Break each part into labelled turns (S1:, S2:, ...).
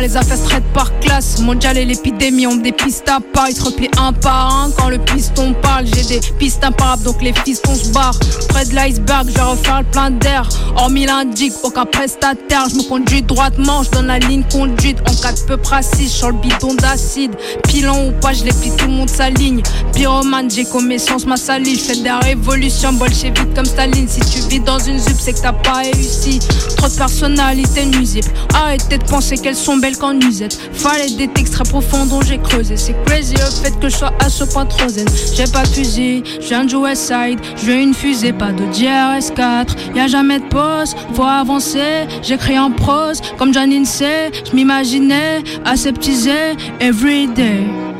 S1: Les affaires straight par classe. Mondial et l'épidémie ont des pistes à part. Ils se replient un par un quand le piston parle. J'ai des pistes imparables donc les fistons se barrent. Près de l'iceberg, je refaire le plein d'air. Hormis l'indique, aucun prestataire. Je me conduis droitement, je donne la ligne conduite. En cas de peu précis, sur le bidon d'acide. Pilon ou pas, je les plie, tout le monde s'aligne. Pyromane, j'ai connaissance, ma salive. Je fais des révolutions, bolchevique comme Staline. Si tu vis dans une zup, c'est que t'as pas réussi. Trop de personnalité nuisible. Arrêtez de penser qu'elles sont belles qu'en usette. Fallait des textes très profonds dont j'ai creusé. C'est crazy le fait que je sois à ce point trop zen. J'ai pas de fusil, je viens de West Side. Je veux une fusée, pas de DRS4. Y a jamais de pause, faut avancer. J'écris en prose, comme Janine sait. Je m'imaginais aseptisé everyday.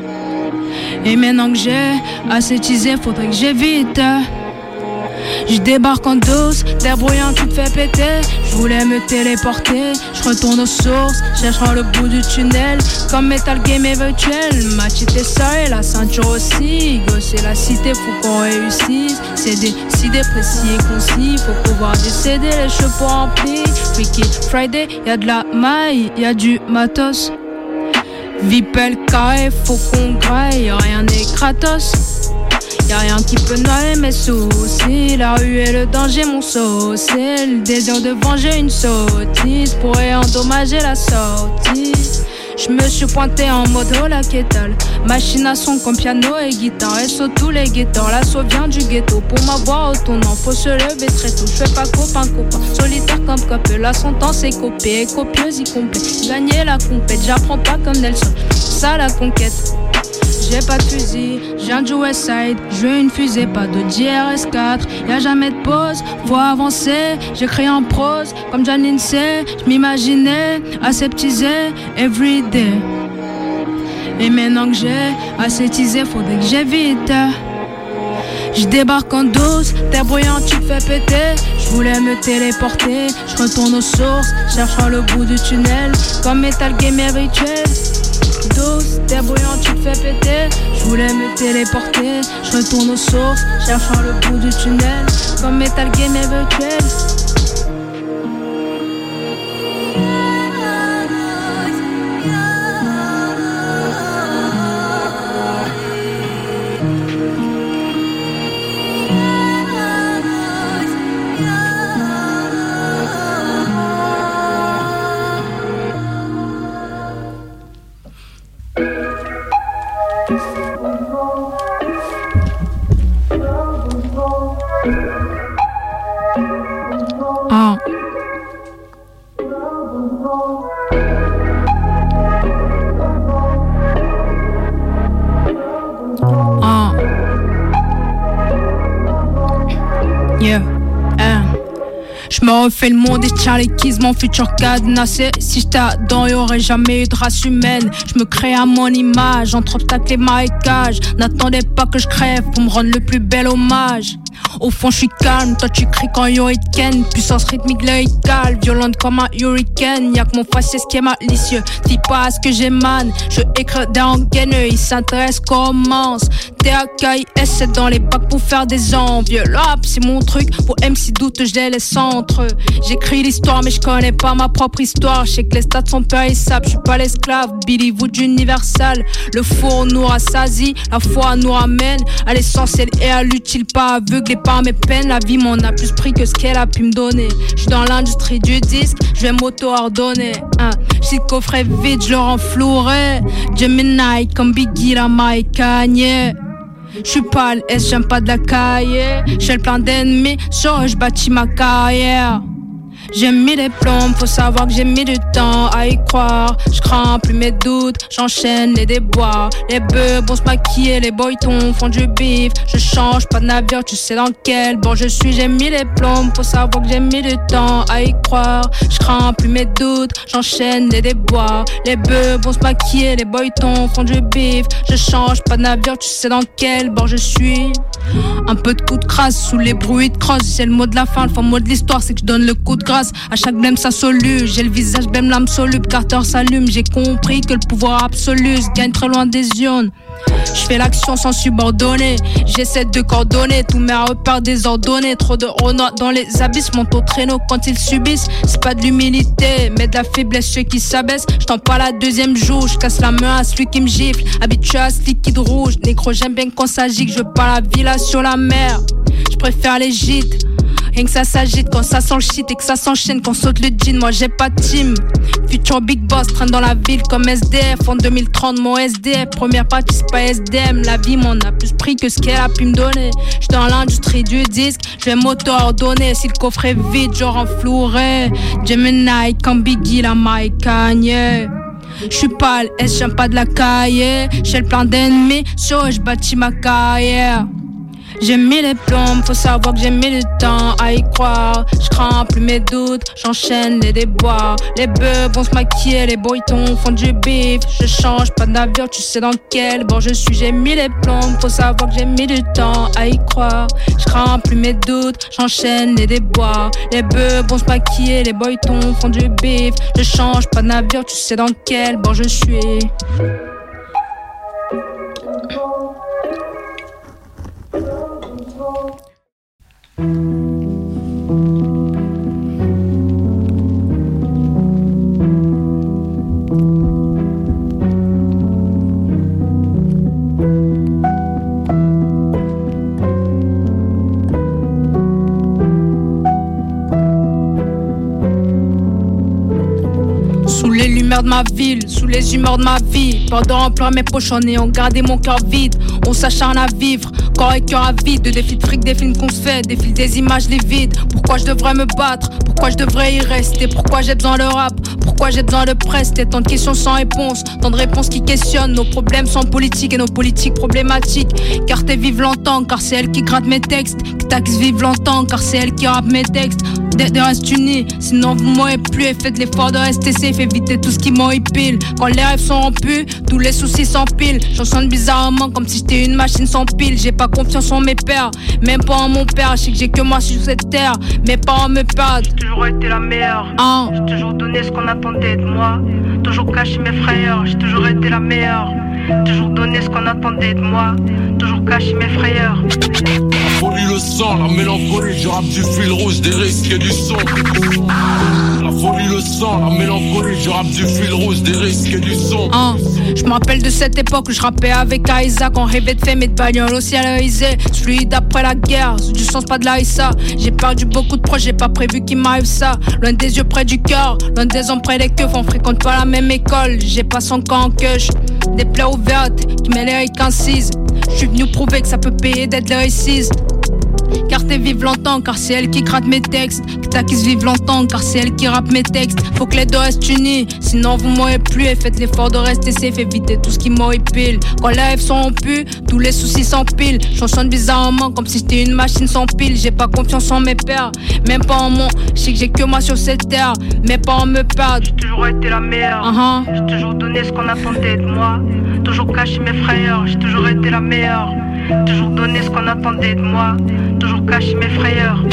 S1: Et maintenant que j'ai aseptisé, faudrait que j'évite. Je débarque en douce, bruyant tu te fais péter. Je voulais me téléporter, je retourne aux sources, cherchant le bout du tunnel. Comme Metal Game est virtuel, Machité ça et la ceinture aussi. Gosser la cité, faut qu'on réussisse. C'est décidé, précis et concis. Faut pouvoir décéder les cheveux remplis. Freaky Friday, y'a de la maille, y'a du matos. Vipel carré, faut qu'on graille, rien n'est Kratos. Y'a rien qui peut noyer mes soucis. La rue est le danger, mon C'est Le désir de venger une sottise pourrait endommager la sortie. Je me suis pointé en mode oh la Machine à son comme piano et guitare. Et saut tous les guetteurs. L'assaut vient du ghetto. Pour m'avoir au tournant, faut se lever très tôt. Je fais pas copain, copain. Solitaire comme copé. La sentence est copée. copieuse y complet. Gagner la compète. J'apprends pas comme Nelson. Ça la conquête j'ai pas de fusil, j'ai du Westside, je veux une fusée, pas de DRS4, y'a jamais de pause, faut avancer, j'écris en prose, comme Janine sait, je m'imaginais aseptisé everyday. Et maintenant que j'ai aseptisé, faudrait que j'évite. Je débarque en douce, terre bruyante, tu fais péter. Je voulais me téléporter, je retourne aux sources, cherchant le bout du tunnel, comme Metal Game rituel douce, t'es bouillant, tu te fais péter. Je voulais me téléporter, je retourne aux sources, cherchant le bout du tunnel, comme Metal Game virtuel. Refait le monde et Charlie Keys, mon futur cadenassé. Si j'étais dedans, y'aurait jamais eu de race humaine. Je me crée à mon image, entre obstacles et marécages. N'attendez pas que je crève pour me rendre le plus bel hommage. Au fond, je suis calme, toi tu cries quand Ken Puissance rythmique lyricale, violente comme un hurricane. Y'a que mon faciès qui est malicieux. Dis pas à ce que j'émane, je écris des rengaineux, il s'intéresse, commence. TAKIS, c'est dans les bacs pour faire des envieux. L'op, c'est mon truc, pour MC doute, je les entre. J'écris l'histoire, mais je connais pas ma propre histoire. Je sais que les stats sont périssables, je suis pas l'esclave. Billy Wood Universal, le four nous rassasie, la foi nous ramène à l'essentiel et à l'utile, pas aveuglé par mes peines, la vie m'en a plus pris que ce qu'elle a pu me donner. Je suis dans l'industrie du disque, je vais m'auto-ordonner. Hein. Le coffret vide, je le renflouerai. Gemini comme Biggie, la Mike Kanye. Je suis pas S, j'aime pas de la caille. J'ai le plein d'ennemis, je bâtis ma carrière. J'ai mis les plombs, faut savoir que j'ai mis du temps à y croire. Je crains plus mes doutes, j'enchaîne les déboires. Les bœufs vont se maquiller, les boytons font du bif. Je change pas de navire, tu sais dans quel bord je suis. J'ai mis les plombs, faut savoir que j'ai mis du temps à y croire. Je crains plus mes doutes, j'enchaîne les déboires. Les bœufs vont se maquiller, les boytons font du bif. Je change pas de navire, tu sais dans quel bord je suis. Un peu de coup de crasse sous les bruits de crosse. C'est le mot de la fin, le mot de l'histoire, c'est que je donne le coup de grâce. À chaque blême, ça solue. J'ai le visage blême, l'âme soluble. Carter s'allume. J'ai compris que le pouvoir absolu se gagne très loin des urnes. Je fais l'action sans subordonner. J'essaie de coordonner tous mes repères désordonnés. Trop de honneur dans les abysses. Monte au traîneau quand ils subissent. C'est pas de l'humilité, mais de la faiblesse. Ceux qui s'abaissent. J'tends pas la deuxième joue. J'casse la main à celui qui me gifle. Habitué à ce liquide rouge. Négro, j'aime bien qu'on s'agit. Que je veux pas la villa sur la mer. Je préfère les gîtes. Rien que ça s'agite quand ça sent le shit et que ça s'enchaîne quand saute le jean. Moi j'ai pas de team. Futur big boss traîne dans la ville comme SDF. En 2030, mon SDF. Première partie, c'est pas SDM. La vie m'en a plus pris que ce qu'elle a pu me donner. J'suis dans l'industrie du disque. Je vais m'auto-ordonner. Si le coffre est vide, genre en flouret. Gemini, quand Biggie, la Mike Kanye. J'suis pas S, j'aime pas de la caille. J'ai le plein d'ennemis, sur je bâtis ma carrière. J'ai mis les plombs, faut savoir que j'ai mis du temps à y croire. Je plus mes doutes, j'enchaîne les déboires. Les bœufs vont se maquiller, les boytons font du bif. Je change pas de navire, tu sais dans quel bord je suis. J'ai mis les plombs, faut savoir que j'ai mis du temps à y croire. Je plus mes doutes, j'enchaîne les déboires. Les bœufs vont se maquiller, les boytons font du bif. Je change pas de navire, tu sais dans quel bord je suis. Ma ville, sous les humeurs de ma vie, pendant remplir mes poches en ayant gardé mon cœur vide, on s'acharne à vivre, corps et cœur à vide, de défis de fric, des films qu'on se fait, des des images, les vides. Pourquoi je devrais me battre? Pourquoi je devrais y rester? Pourquoi j'ai besoin de rap? Pourquoi j'ai besoin de prester Tant de questions sans réponse, tant de réponses qui questionnent. Nos problèmes sont politiques et nos politiques problématiques. Car t'es vive longtemps, car c'est elle qui gratte mes textes. Que taxe vive longtemps, car c'est elle qui rappe mes textes. De, de reste unis, sinon vous m'aurez plus et faites l'effort de rester safe, évitez tout ce qui pile Quand les rêves sont rompus, tous les soucis s'empilent. J'en sonne bizarrement comme si j'étais une machine sans pile. J'ai pas confiance en mes pères, même pas en mon père. Je sais que j'ai que moi sur cette terre, mes parents me perdent.
S2: J'ai toujours été la meilleure.
S1: Hein?
S2: J'ai toujours donné ce qu'on attendait de moi. Toujours caché mes frayeurs. J'ai toujours été la meilleure. Toujours donné ce qu'on attendait de moi. Toujours caché mes frayeurs.
S3: Folie, le sang, la mélancolie, je rappe du fil rouge, des risques et du son. La folie, le sang, la mélancolie, je rappe du fil rouge, des risques et du son.
S1: Hein. Je me rappelle de cette époque où je rappais avec Isaac On rêvait de femme et de bagnole au ciel la guerre, du sens pas de la Issa. J'ai perdu beaucoup de proches, j'ai pas prévu qu'il m'arrive ça. Loin des yeux près du cœur, loin des hommes près des keufs On fréquente pas la même école, j'ai pas son camp en queue Des plaies ouvertes qui méritent incises Je suis venu prouver que ça peut payer d'être le récise t'es vive longtemps, car c'est elle qui gratte mes textes. Que qui se vive longtemps, car c'est elle qui rappe mes textes. Faut que les deux restent unis, sinon vous m'aurez plus. Et faites l'effort de rester safe, évitez tout ce qui m'horripile. Quand les rêves sont rompus, tous les soucis s'empilent. J'en bizarrement comme si j'étais une machine sans pile. J'ai pas confiance en mes pères, même pas en mon. Je sais que j'ai que moi sur cette terre, mes parents me perdent.
S2: J'ai toujours été la meilleure.
S1: Uh-huh.
S2: J'ai toujours donné ce qu'on attendait de moi. Toujours caché mes frayeurs. J'ai toujours été la meilleure. Toujours donné ce qu'on attendait de moi. Toujours caché mes frayeurs.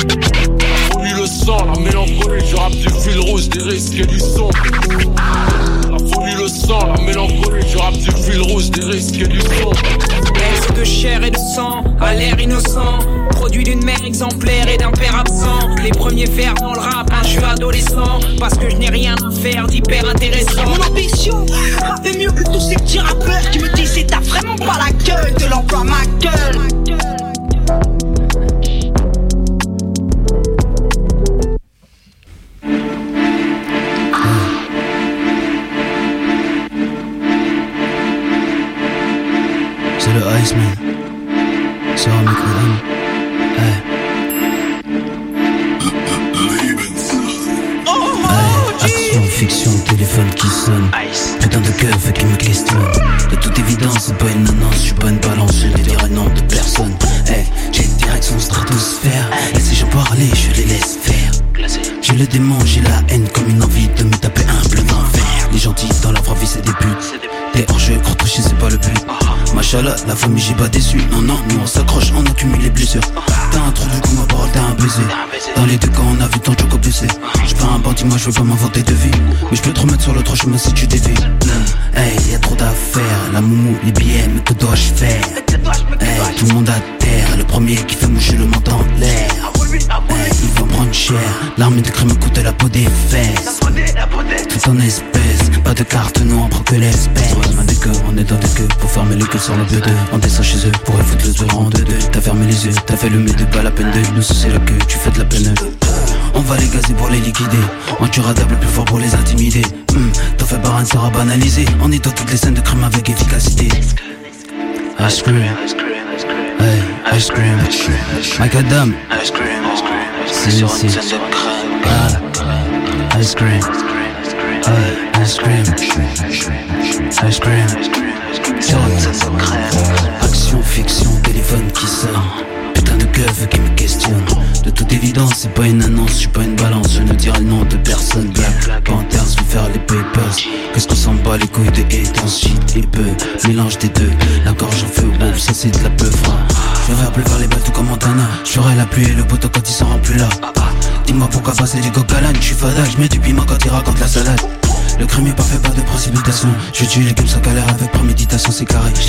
S3: Folie, le sang, la mélancolie, je rappe du fil rouge, des risques et du son. Sang, la mélancolie, je rappe du fil rouge, des risques et du son.
S4: Laisse de chair et de sang, à l'air innocent. Produit d'une mère exemplaire et d'un père absent. Les premiers vers dans le rap, un jeu adolescent. Parce que je n'ai rien à faire d'hyper intéressant.
S5: Mon ambition, rapper mieux que tous ces petits rappeurs qui me disent c'est t'as vraiment pas la gueule de l'emploi ma gueule.
S6: Un micro d'homme. Hey. fiction, téléphone qui sonne. Putain de keuf qui me questionne. De toute évidence, c'est pas une annonce, je suis pas une balance, je ne dirai non de personne. Hey, j'ai direction stratosphère. Laissez-je parler, je les laisse faire. J'ai le démon, j'ai la haine comme une envie de me taper un bleu d'enfer. Les gentils dans la vraie vie, c'est des putes. T'es hors jeu, toucher, c'est pas le but. Machallah, la famille, j'ai pas déçu. Non, non, nous on s'accroche, on accumule les blessures. T'as un trou du coup, ma parole, t'as un baiser. Dans les deux cas, on a vu ton joke blessé. J'suis pas un bandit, moi je veux pas m'inventer de vie. Mais je peux te remettre sur le chemin si tu dévis. Hey, y'a trop d'affaires. La moumou, les billets, mais que dois-je faire? Hey, tout le monde à terre. Le premier qui fait moucher le menton en l'air. Prendre cher. L'armée de crème coûte la peau des fesses. Tout en espèces. Pas de carte, nous on prend que l'espèce. On est dans des queues pour fermer les queues sur le b On descend chez eux pour foutre le tour en deux deux. T'as fermé les yeux, t'as fait le de pas la peine de nous c'est la queue, tu fais de la peine. On va les gazer pour les liquider. On tuera le plus fort pour les intimider. Hum, T'en fais baran sera banalisé On est dans toutes les scènes de crime avec efficacité. Ice cream. Hey, ice cream. Macadam Ice cream, ice cream. Ah, ice cream. Ice cream, ice cream, Action, fiction, téléphone qui sonne. Putain de keuf qui me questionne. De toute évidence, c'est pas une annonce, je suis pas une balance, je ne dirai le nom de personne. Black Panthers, je faire les papers. Qu'est-ce qu'on s'en bat les couilles de hate, shit et peu. Mélange des deux, la gorge en feu, ouf, ça c'est de la peufra. Je vais faire les balles tout comme Montana. Je ferai la pluie et le poteau quand il sera plus là. Dis-moi pourquoi passer du coq à je suis fada, je mets du piment quand il raconte la salade. Le crime est parfait, pas de précipitation. Je tue les ça galère avec préméditation,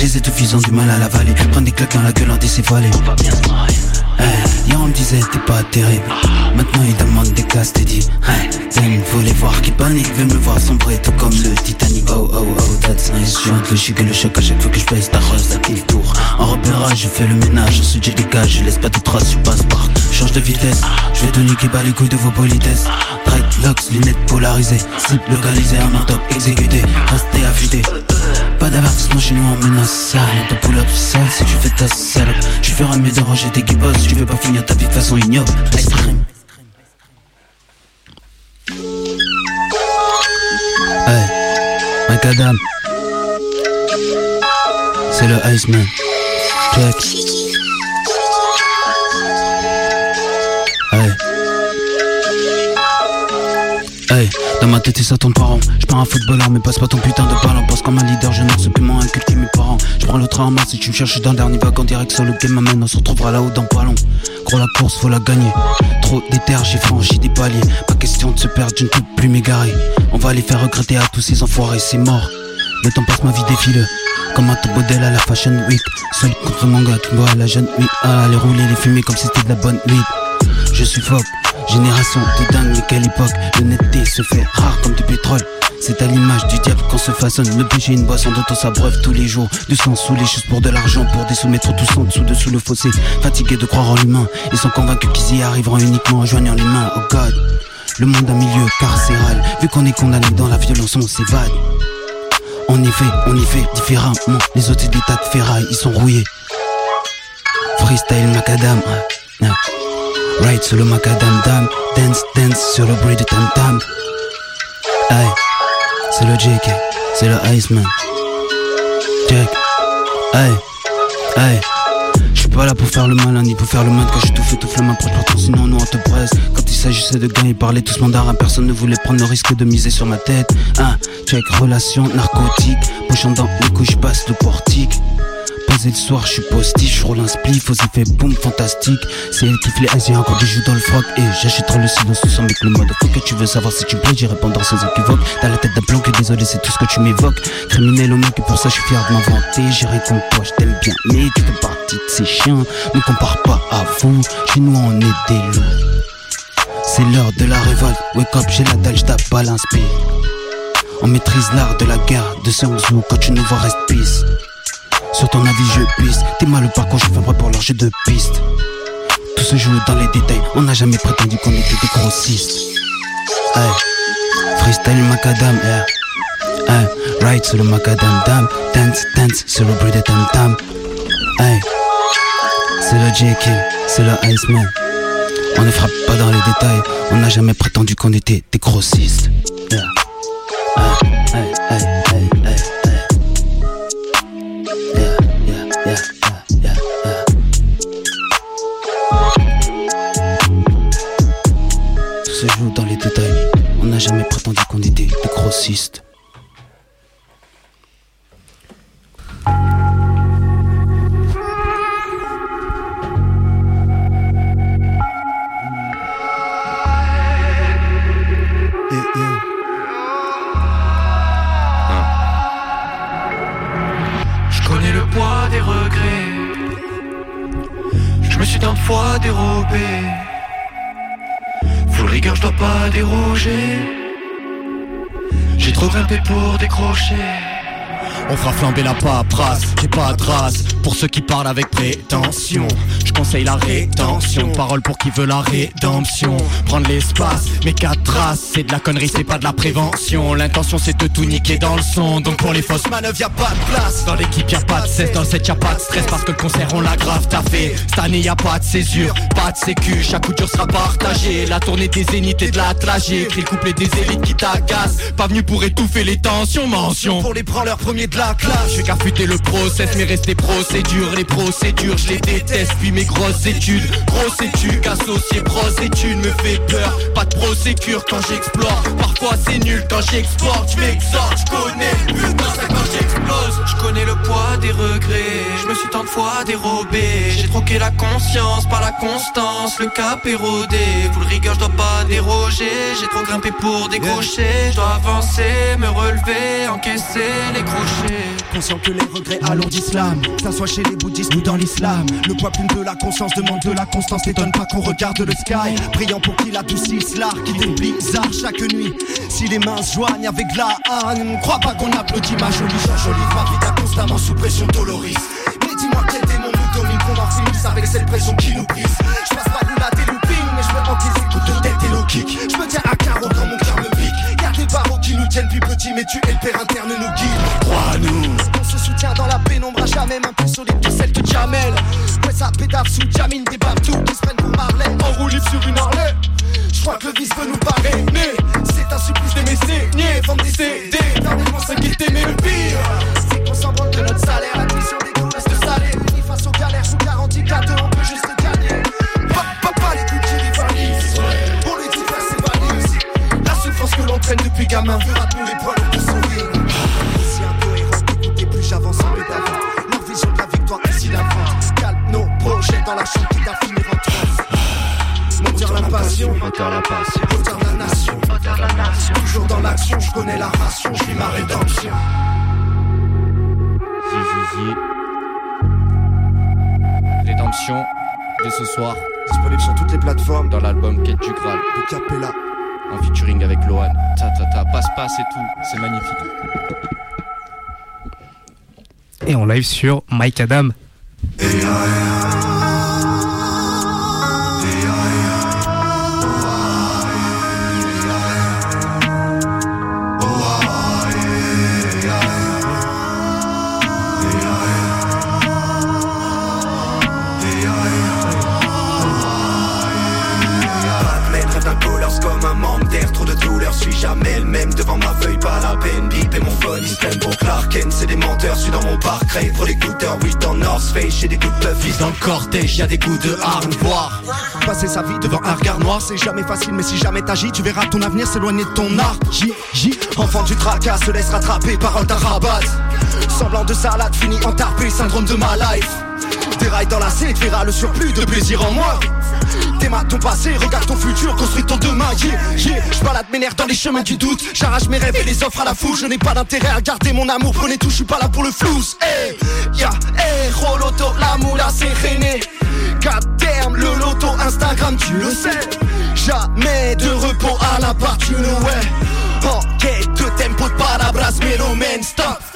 S6: les étouffe, ils ont du mal à l'avaler. Prendre des claques dans la gueule en décéphalée. On va bien se marrer. Hey, hier on me disait t'es pas terrible. Maintenant ils demandent des classes, t'es dit. Hey, faut les voir qui panique, veut me voir sombrer tout comme le Titanic. Oh oh oh, that's nice. Je le chic et le choc à chaque fois que je pèse ta rose, ça le tour? En repérage, je fais le ménage, ensuite je dégage, je laisse pas de traces, je passe par. Change de vitesse, je vais te niquer bas les couilles de vos politesses. Dreadlocks, lunettes polarisées, slip localisé un top exécuté, restez affûté. Pas d'avertissement chez nous, on menace ça. On te pull up sale si tu fais ta salope. Tu feras mieux de ranger tes guibos, tu veux pas finir ta vie de façon ignoble. Ice cream. Hey, macadam. C'est le Iceman. Check. Dans ma tête et ça tourne par an. Je un footballeur, mais passe pas ton putain de ballon. Pense comme un leader, je que m'ont inculqué mes parents. Je prends le train en mars si tu me cherches d'un dernier vague en direct sur le game m'amène. On se retrouvera là-haut dans pas long. Gros, la course, faut la gagner. Trop d'éther, j'ai franchi des paliers. Pas question de se perdre, je ne peux plus m'égarer. On va les faire regretter à tous ces enfoirés, c'est mort. Le temps passe, ma vie défile. Comme un top modèle à la Fashion Week. Seul contre mon gars qui boit la jeune nuit. À aller rouler les fumer comme si c'était de la bonne nuit. Je suis fuck Génération de dingue, mais quelle époque. L'honnêteté se fait rare comme du pétrole. C'est à l'image du diable qu'on se façonne. Le péché une boisson dont on s'abreuve tous les jours. Du sang sous les choses pour de l'argent Pour des soumettre tous en dessous dessous le fossé. Fatigués de croire en l'humain Ils sont convaincus qu'ils y arriveront uniquement en joignant les mains Oh God. Le monde un milieu carcéral. Vu qu'on est condamné dans la violence on s'évade. En effet, on y fait différemment. Les autres c'est des tas de ferraille, ils sont rouillés. Freestyle macadam Ride sur le macadam dam. Dance, dance sur le bruit de tam tam. Aïe, c'est le JK, c'est le Iceman. Jack, aïe, aïe J'suis pas là pour faire le malin ni pour faire le mal Quand je tout fait tout la main proche partout sinon nous on te presse. Quand il s'agissait de gagner parler tous mandarin Personne ne voulait prendre le risque de miser sur ma tête. Ah, check, relation narcotique. Pochant dans les couches, passe le portique posé le soir, je suis postiche, je roule un spliff, aux effets boum fantastique. C'est elle fait les asiens encore des joues dans le froc. Et j'achèterai le silence tout avec le mode que tu veux savoir si tu plais, j'y répondrai sans équivoque. T'as la tête d'un plan que désolé, c'est tout ce que tu m'évoques. Criminel au mec, et pour ça je suis fier de m'inventer. J'irai comme toi, je t'aime bien, mais tu fais partie de ces chiens. Ne compare pas à vous, chez nous on est des loups. C'est l'heure de la révolte, wake up, j'ai la dalle, j'tape pas l'inspire. On maîtrise l'art de la guerre, de Sun quand tu nous vois reste pisse. Sur ton avis, je pisse. T'es mal le parcours, je fais vrai pour leur jeu de piste. Tout se joue dans les détails. On n'a jamais prétendu qu'on était des grossistes. Hey, freestyle macadam, yeah. Hey, ride sur le macadam dam. Dance, dance sur le bruit de tam tam. Hey, c'est le JK, c'est le Iceman. On ne frappe pas dans les détails. On n'a jamais prétendu qu'on était des grossistes. Yeah. jamais prétendu qu'on était des
S7: le poids des regrets. Je me suis tant fois dérobé dois pas déroger. J'ai trop grimpé pour décrocher.
S8: On fera flamber la paperasse, j'ai pas de trace Pour ceux qui parlent avec prétention. Je conseille la rétention. Parole pour qui veut la rédemption. Prendre l'espace, mais quatre traces C'est de la connerie, c'est pas de la prévention. L'intention c'est de tout niquer dans le son. Donc pour les fausses manœuvres y a pas de place. Dans l'équipe y a pas de cesse, dans le set y a pas de stress. Parce que le concert on l'a grave taffé. Cette année y a pas de césure, pas de sécu. Chaque coup dur sera partagé. La tournée des zéniths et de la tragédie le couplet des élites qui t'agacent. Pas venu pour étouffer les tensions, mention. Pour les branleurs premiers de la classe. Le process mais rester procédure. Les procédures je les déteste. Puis mes grosses études Grosse étude associé pros études Me fait peur. Pas de procédure quand j'explore. Parfois c'est nul quand j'exporte. Je m'exhorte Je connais dans ça quand j'explose. Je connais le poids des regrets. Je me suis tant de fois dérobé. J'ai troqué la conscience par la constance. Le cap érodé Pour le rigueur je dois pas déroger. J'ai trop grimpé pour décrocher. Je dois avancer, me relever, encaisser les crochets Conscient que les regrets alourdissent l'âme. Ça soit chez les bouddhistes ou dans l'islam. Le poids plume de la conscience demande de la constance. N'étonne pas qu'on regarde le sky. Brillant pour qu'il adoucisse l'art Qui bizarre chaque nuit. Si les mains se joignent avec la haine Ne crois pas qu'on applaudit ma jolie jolie Ma vie constamment sous pression dolorise Mais dis-moi quel démon nous domine Qu'on en finisse avec cette pression qui nous brise Je passe pas de la déloupine Mais je me coups de tête et Je me tiens à carreau quand mon cœur me qui nous tiennent plus petits Mais tu es le père interne nous guide Crois-nous On se soutient dans la pénombre à jamais Main plus solide que celle de Jamel. Ouais ça pédave sous Jamine Des tout qui se prennent pour Marley En sur une Harley. Je crois que le vice veut nous parrainer. C'est un supplice de mes saignées Vendre des CD Dernièrement s'inquiéter mais le pire C'est qu'on s'en de notre salaire. La mission des coups reste salée Unis face aux galères sous garantie on peut juste gamin Fera tous les poils de son ring Si incohérent écoutez plus j'avance un peu d'avant Leur vision de la victoire ici la fin Calme nos projets dans la chambre qui t'a fini en Moteur la passion, moteur la passion, moteur la nation, moteur la nation. Toujours dans l'action, je connais la ration, je vis ma rédemption. Zizi, Rédemption, dès ce soir. Disponible sur toutes les plateformes. Dans l'album Quête du Graal. De Capella. En featuring avec Lohan. Ta ta ta, passe passe et tout. C'est magnifique.
S9: Et en live sur Mike Adam.
S8: Suis jamais le même devant ma feuille, pas la peine. Bip et mon phone, ils pour Clark c'est des menteurs, suis dans mon parc, crave pour les goûteurs, oui dans North Face, j'ai des coups de puff, dans le cortège, y'a des coups de harne, voir. Passer sa vie devant un regard noir, c'est jamais facile, mais si jamais t'agis, tu verras ton avenir s'éloigner de ton art. J, J, enfant du tracas, se laisse rattraper, parole d'un rabat. Semblant de salade, fini entarpé, syndrome de ma life. Déraille dans la C, verras le surplus de plaisir en moi. Démarre ton passé, regarde ton futur, construis ton demain. Yeah, yeah. Je balade mes nerfs dans les chemins du doute. J'arrache mes rêves et les offres à la foule. Je n'ai pas d'intérêt à garder mon amour. Prenez tout, je suis pas là pour le flou. Hey, ya, hey, Roloto, la moula, c'est rené. Termes, le loto, Instagram, tu le sais. Jamais de repos à la part, tu le ouais. En quête de tempo de palabras, mais no stop.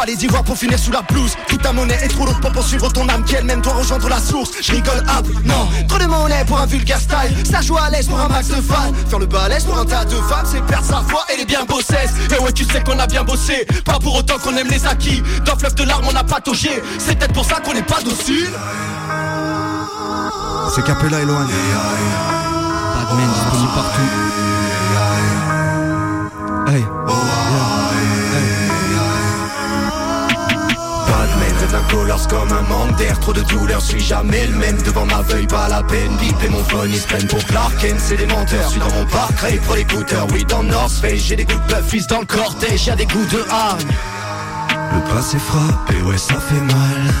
S8: Pas les ivoires pour finir sous la blouse. Toute ta monnaie est trop lourde pour poursuivre ton âme. Qui elle-même doit rejoindre la source. Je rigole hop, non. Trop de monnaie pour un vulgaire style. Ça joue à l'aise pour un max de fans. Faire le balèze pour un tas de femmes C'est perdre sa foi et les bien bossesses Et ouais tu sais qu'on a bien bossé. Pas pour autant qu'on aime les acquis. Dans fleuve de larmes on a pataugé. C'est peut-être pour ça qu'on n'est pas docile.
S10: C'est Capella et Lohan.
S9: Badman disponible partout
S8: d'un colors comme un manque Trop de douleur, suis jamais le même. Devant ma veuille, pas la peine Bip et mon phone, ils se prennent pour Clark C'est des menteurs, suis dans mon parc, pour l'écouteur Oui, dans North Face, j'ai des coups de fils dans le cortège Y'a des goûts de hargne. Le passé frappe et ouais, ça fait mal.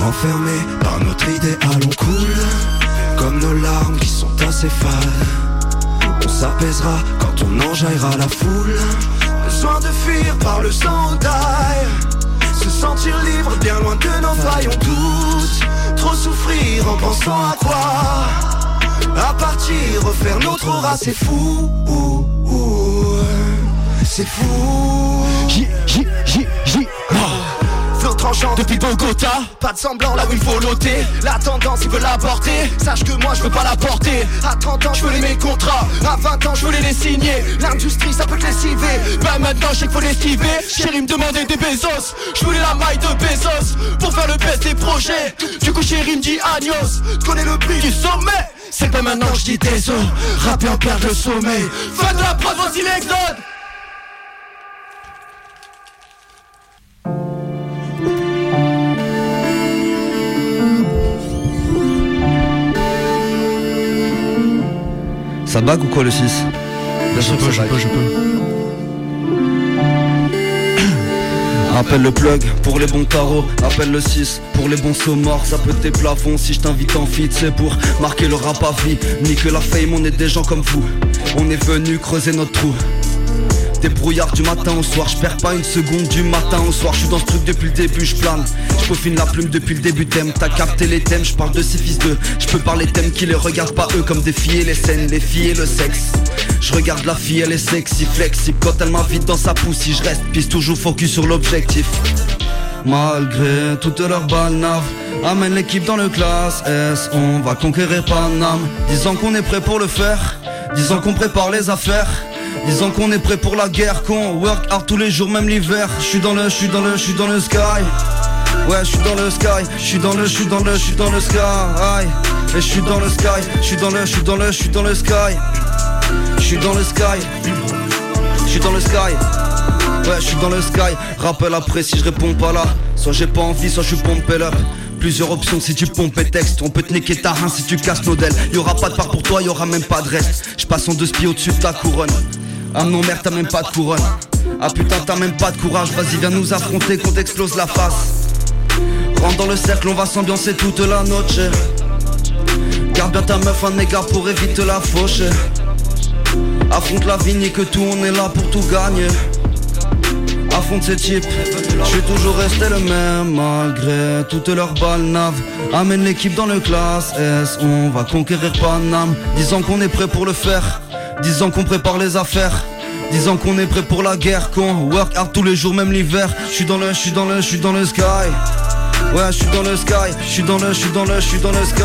S8: Enfermé par notre idéal, on coule. Comme nos larmes qui sont assez fades. On s'apaisera quand on enjaillera la foule. Besoin de fuir par le sang d'ail en pensant à quoi À partir, refaire notre aura, c'est fou C'est fou. J, J, J, J, tranchant. Depuis Bogota Pas de semblant là où il faut loter La tendance il veut l'apporter Sache que moi je veux pas la porter. À 30 ans je les mes contrats. À 20 ans je veux les signer. L'industrie ça peut te lessiver. Bah maintenant je sais qu'il faut l'esquiver Chérie me demandait des Bezos. Je voulais la maille de Bezos Pour faire le best des projets. Du coup chérie me dit Agnos. Tu connais le prix du sommet. C'est pas maintenant je dis désolé Rapper en perdre le sommeil Fin de la preuve, voici l'exode
S11: Ça bague ou quoi le 6
S12: Je peux, je peux, je peux.
S11: Appelle le plug pour les bons carreaux, appelle le 6 pour les bons morts, ça peut tes plafonds si je t'invite en fit, c'est pour marquer le rap à vie, ni que la fame, on est des gens comme vous, on est venu creuser notre trou. Des brouillards du matin au soir, je perds pas une seconde du matin au soir, je suis dans ce truc depuis le début, je plane. Je peaufine la plume depuis le début thème, t'as capté les thèmes, je parle de ces fils de. Je peux parler thèmes qui les regardent pas eux comme des filles et les scènes, les filles et le sexe. Je regarde la fille, elle est sexy, flexible. Quand elle m'invite dans sa pousse, si je reste pisse toujours focus sur l'objectif. Malgré toutes leurs balnaves Amène l'équipe dans le classe S. On va conquérir Paname. Disons qu'on est prêt pour le faire. Disons qu'on prépare les affaires Disons qu'on est prêt pour la guerre, qu'on work hard tous les jours, même l'hiver. Je suis dans le, je suis dans le, je suis dans le sky. Ouais, je suis dans le sky, je suis dans le, je suis dans le, je suis dans le sky. Et je suis dans le sky, je suis dans le, je suis dans le, je suis dans le sky. Je suis dans le sky. Je suis dans le sky. Ouais, je suis dans le sky. Rappel après si je réponds pas là. Soit j'ai pas envie, soit je suis pompé là. Plusieurs options si tu pompes et texte On peut te niquer ta rein si tu casses nos Y'aura pas de part pour toi, y'aura même pas de reste Je passe en deux spies au-dessus de ta couronne ah non merde t'as même pas de couronne. Ah putain t'as même pas de courage. Vas-y viens nous affronter qu'on t'explose la face. Rentre dans le cercle on va s'ambiancer toute la noche. Garde bien ta meuf un égard pour éviter la fauche. Affronte la vigne et que tout on est là pour tout gagner. Affronte ces types. Je suis toujours resté le même malgré toutes leurs balles naves. Amène l'équipe dans le classe S On va conquérir Paname. Disant qu'on est prêt pour le faire Disons qu'on prépare les affaires Disons qu'on est prêt pour la guerre Qu'on work hard tous les jours même l'hiver Je suis dans le, je suis dans le, je suis dans le sky Ouais je suis dans le sky Je suis dans le, je suis dans le, je suis dans le sky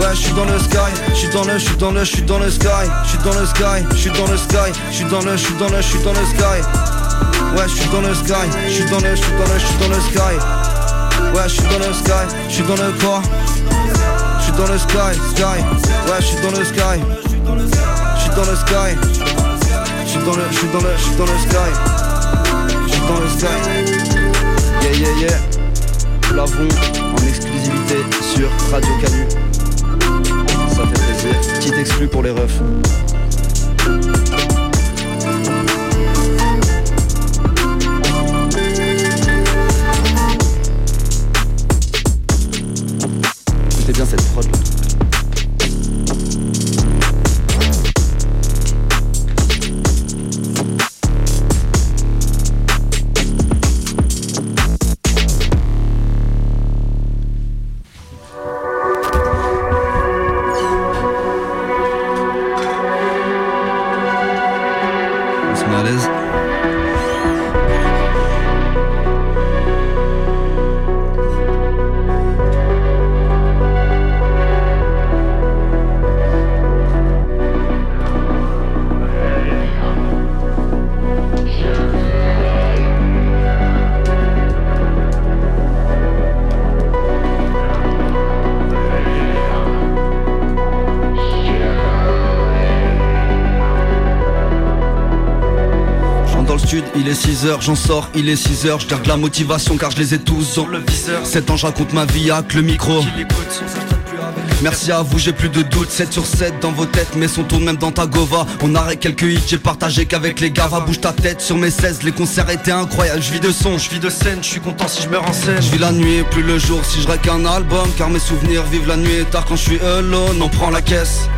S11: Ouais je suis dans le sky Je suis dans le, je suis dans le, je suis dans le sky Je suis dans le sky Je suis dans le sky Je dans le, je suis dans le, je suis dans le sky Ouais je suis dans le sky Je suis dans le, je suis dans le, je suis dans le sky Ouais je suis dans le sky Je suis dans le quoi Je suis dans le sky, sky Ouais je suis dans le sky dans le sky. Je suis dans le, je suis dans le, je suis dans le sky. Je suis dans le sky. Yeah yeah yeah. L'avons en exclusivité sur Radio Canu. Ça fait plaisir. Petit exclu pour les refs. Écoutez bien cette prod that is. Il est 6h, j'en sors, il est 6h, je garde la motivation car je les ai tous le viseur. 7 ans je raconte ma vie avec le micro. Merci à vous, j'ai plus de doutes. 7 sur 7 dans vos têtes, mais son tourne même dans ta gova. On arrête quelques hits, j'ai partagé qu'avec les gars. Va bouge ta tête sur mes 16, les concerts étaient incroyables Je vis de son, je vis de scène, je suis content si je me renseigne. Je vis la nuit, plus le jour si je règle un album. Car mes souvenirs vivent la nuit et tard quand je suis alone. On prend la caisse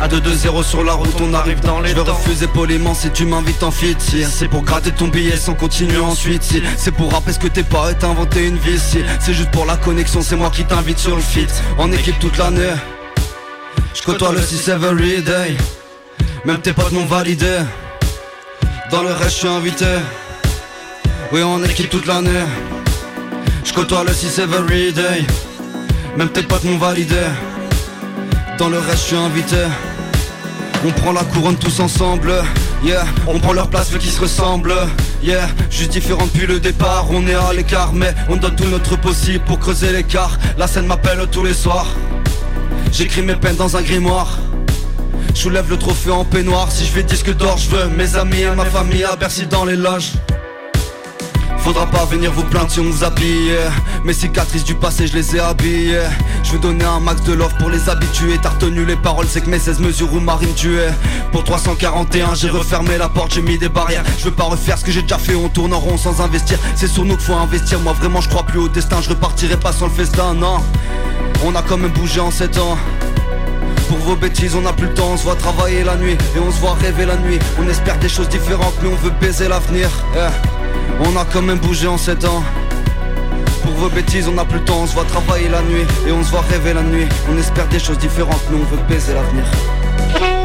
S11: à 2-2-0 sur la route, on arrive dans les Je vais refuser poliment si tu m'invites en fit si C'est pour gratter ton billet sans continuer ensuite. Si C'est pour rappeler ce que t'es pas et t'inventer une vie. Si C'est juste pour la connexion, c'est moi qui t'invite sur le fit En équipe toute l'année Je côtoie le 6 every day Même tes potes m'ont validé. Dans le reste je suis invité. Oui en équipe toute l'année Je côtoie le 6 every day Même tes potes m'ont validé dans le reste je suis invité. On prend la couronne tous ensemble Yeah, on prend leur place, vu qui se ressemblent Yeah, juste différent depuis le départ On est à l'écart mais on donne tout notre possible pour creuser l'écart. La scène m'appelle tous les soirs. J'écris mes peines dans un grimoire. Je le trophée en peignoir. Si je fais disque d'or, je veux mes amis et ma famille à Bercy dans les loges. Faudra pas venir vous plaindre si on vous habille Mes cicatrices du passé je les ai habillées Je veux donner un max de love pour les habitués. T'as retenu les paroles c'est que mes 16 mesures où Marine tuait Pour 341 j'ai refermé la porte j'ai mis des barrières. Je veux pas refaire ce que j'ai déjà fait on tourne en rond sans investir. C'est sur nous qu'il faut investir. Moi vraiment je crois plus au destin. Je repartirai pas sans le festin non. On a quand même bougé en 7 ans. Pour vos bêtises on a plus le temps, on se voit travailler la nuit Et on se voit rêver la nuit. On espère des choses différentes mais on veut baiser l'avenir. On a quand même bougé en 7 ans Pour vos bêtises on a plus le temps On se voit travailler la nuit. Et on se voit rêver la nuit. On espère des choses différentes Mais on veut baiser l'avenir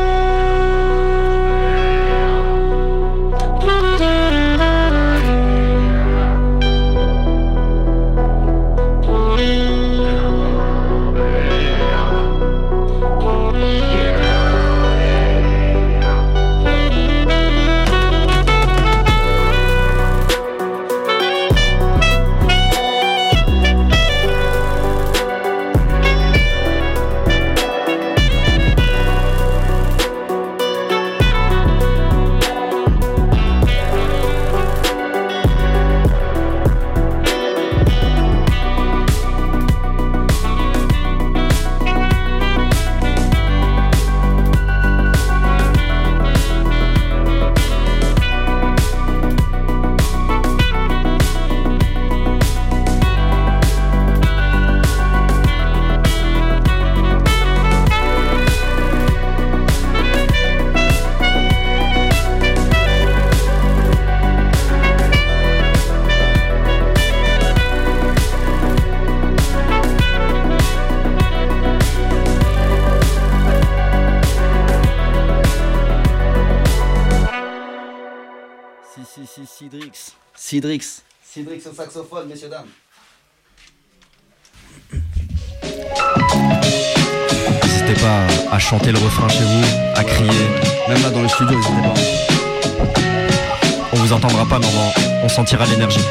S11: Cidrix. Cidrix au saxophone, messieurs, dames.
S9: N'hésitez pas à chanter le refrain chez vous, à crier.
S11: Même là dans le studio, n'hésitez pas.
S9: On vous entendra pas, mais on, on sentira l'énergie.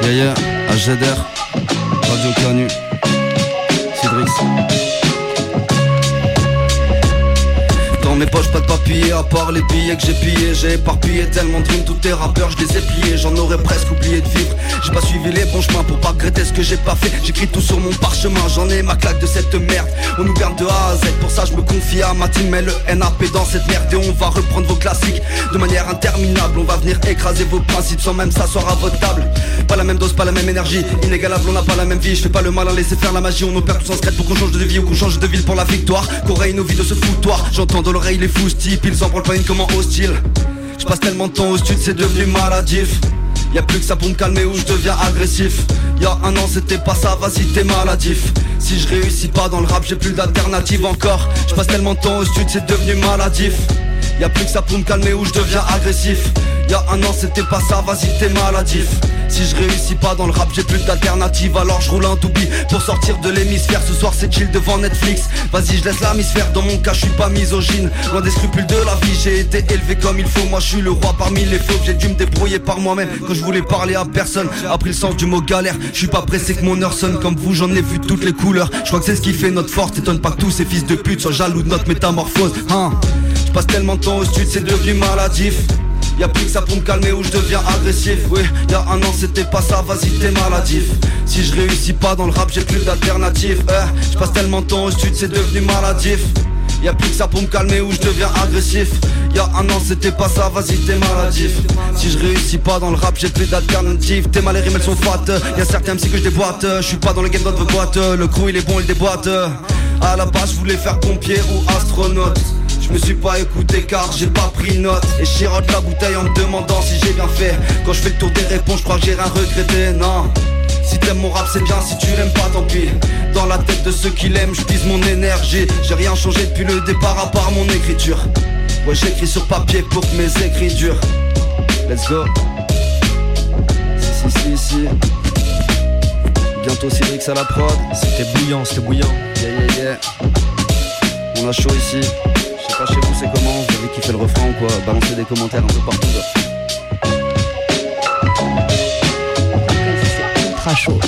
S11: Yaya, HZR, Radio Canu, Cidrix. Dans mes poches pas de papier à part les billets que j'ai pillés. J'ai éparpillé tellement de rimes, tous tes rappeurs je les ai pliés. J'en aurais presque oublié de vivre. J'ai pas suivi les bons chemins pour pas regretter ce que j'ai pas fait. J'écris tout sur mon parchemin, j'en ai ma claque de cette merde. On nous garde de A à Z, pour ça je me confie à ma team. Mais le NAP dans cette merde et on va reprendre vos classiques. De manière interminable, on va venir écraser vos principes sans même s'asseoir à votre table. Pas la même dose, pas la même énergie, inégalable on n'a pas la même vie. Je fais pas le mal à laisser faire la magie, on opère tous en secret pour qu'on change de vie ou qu'on change de ville pour la victoire. Qu'on nos vies de ce foutoir, j'entends dans il les foustilles, ils s'en branlent pas une comment hostile. Je passe tellement de temps au stud, c'est devenu maladif. Y'a plus que ça pour me calmer ou je deviens agressif. Y'a un an c'était pas ça, vas-y t'es maladif. Si je réussis pas dans le rap, j'ai plus d'alternative encore. Je passe tellement de temps au stud, c'est devenu maladif. Y'a plus que ça pour me calmer ou je deviens agressif. Y'a un an c'était pas ça, vas-y t'es maladif. Si je réussis pas dans le rap, j'ai plus d'alternative, alors je roule un toupie pour sortir de l'hémisphère. Ce soir c'est chill devant Netflix. Vas-y, je laisse l'hémisphère. Dans mon cas, je suis pas misogyne. Loin des scrupules de la vie, j'ai été élevé comme il faut. Moi, je suis le roi parmi les faux. J'ai dû me débrouiller par moi-même quand je voulais parler à personne. Après le sens du mot galère, je suis pas pressé que mon heure sonne. Comme vous, j'en ai vu toutes les couleurs. Je crois que c'est ce qui fait notre force. T'étonne pas que tous ces fils de pute soient jaloux de notre métamorphose. Hein passe tellement de temps au sud, c'est devenu maladif. Y'a plus que ça pour me calmer ou je deviens agressif. Oui, y'a un an c'était pas ça, vas-y t'es maladif. Si je réussis pas dans le rap j'ai plus d'alternative. Eh, Je passe tellement de temps au sud c'est devenu maladif. Y'a plus que ça pour me calmer ou je deviens agressif. Y'a un an c'était pas ça, vas-y t'es maladif. Si je réussis pas dans le rap j'ai plus d'alternative. T'es mal les elles sont fat. Y'a certains psy que je déboîte. Je suis pas dans le game d'autres boîte. Le crew il est bon il déboîte. À la base je voulais faire pompier ou astronaute je me suis pas écouté car j'ai pas pris note. Et chirote la bouteille en me demandant si j'ai bien fait. Quand je fais le tour des réponses je crois que j'ai rien regretté Non. Si t'aimes mon rap c'est bien, si tu l'aimes pas tant pis. Dans la tête de ceux qui l'aiment, je pise mon énergie. J'ai rien changé depuis le départ à part mon écriture. Ouais j'écris sur papier pour que mes écrits durent. Let's go. Si si si si. Bientôt Cyrix à la prod.
S9: C'était bouillant, c'était bouillant.
S11: Yeah yeah yeah. On a chaud ici sais pas chez vous c'est comment, vous avez kiffé le refrain ou quoi Balancez des commentaires un peu partout
S13: Ultra chaud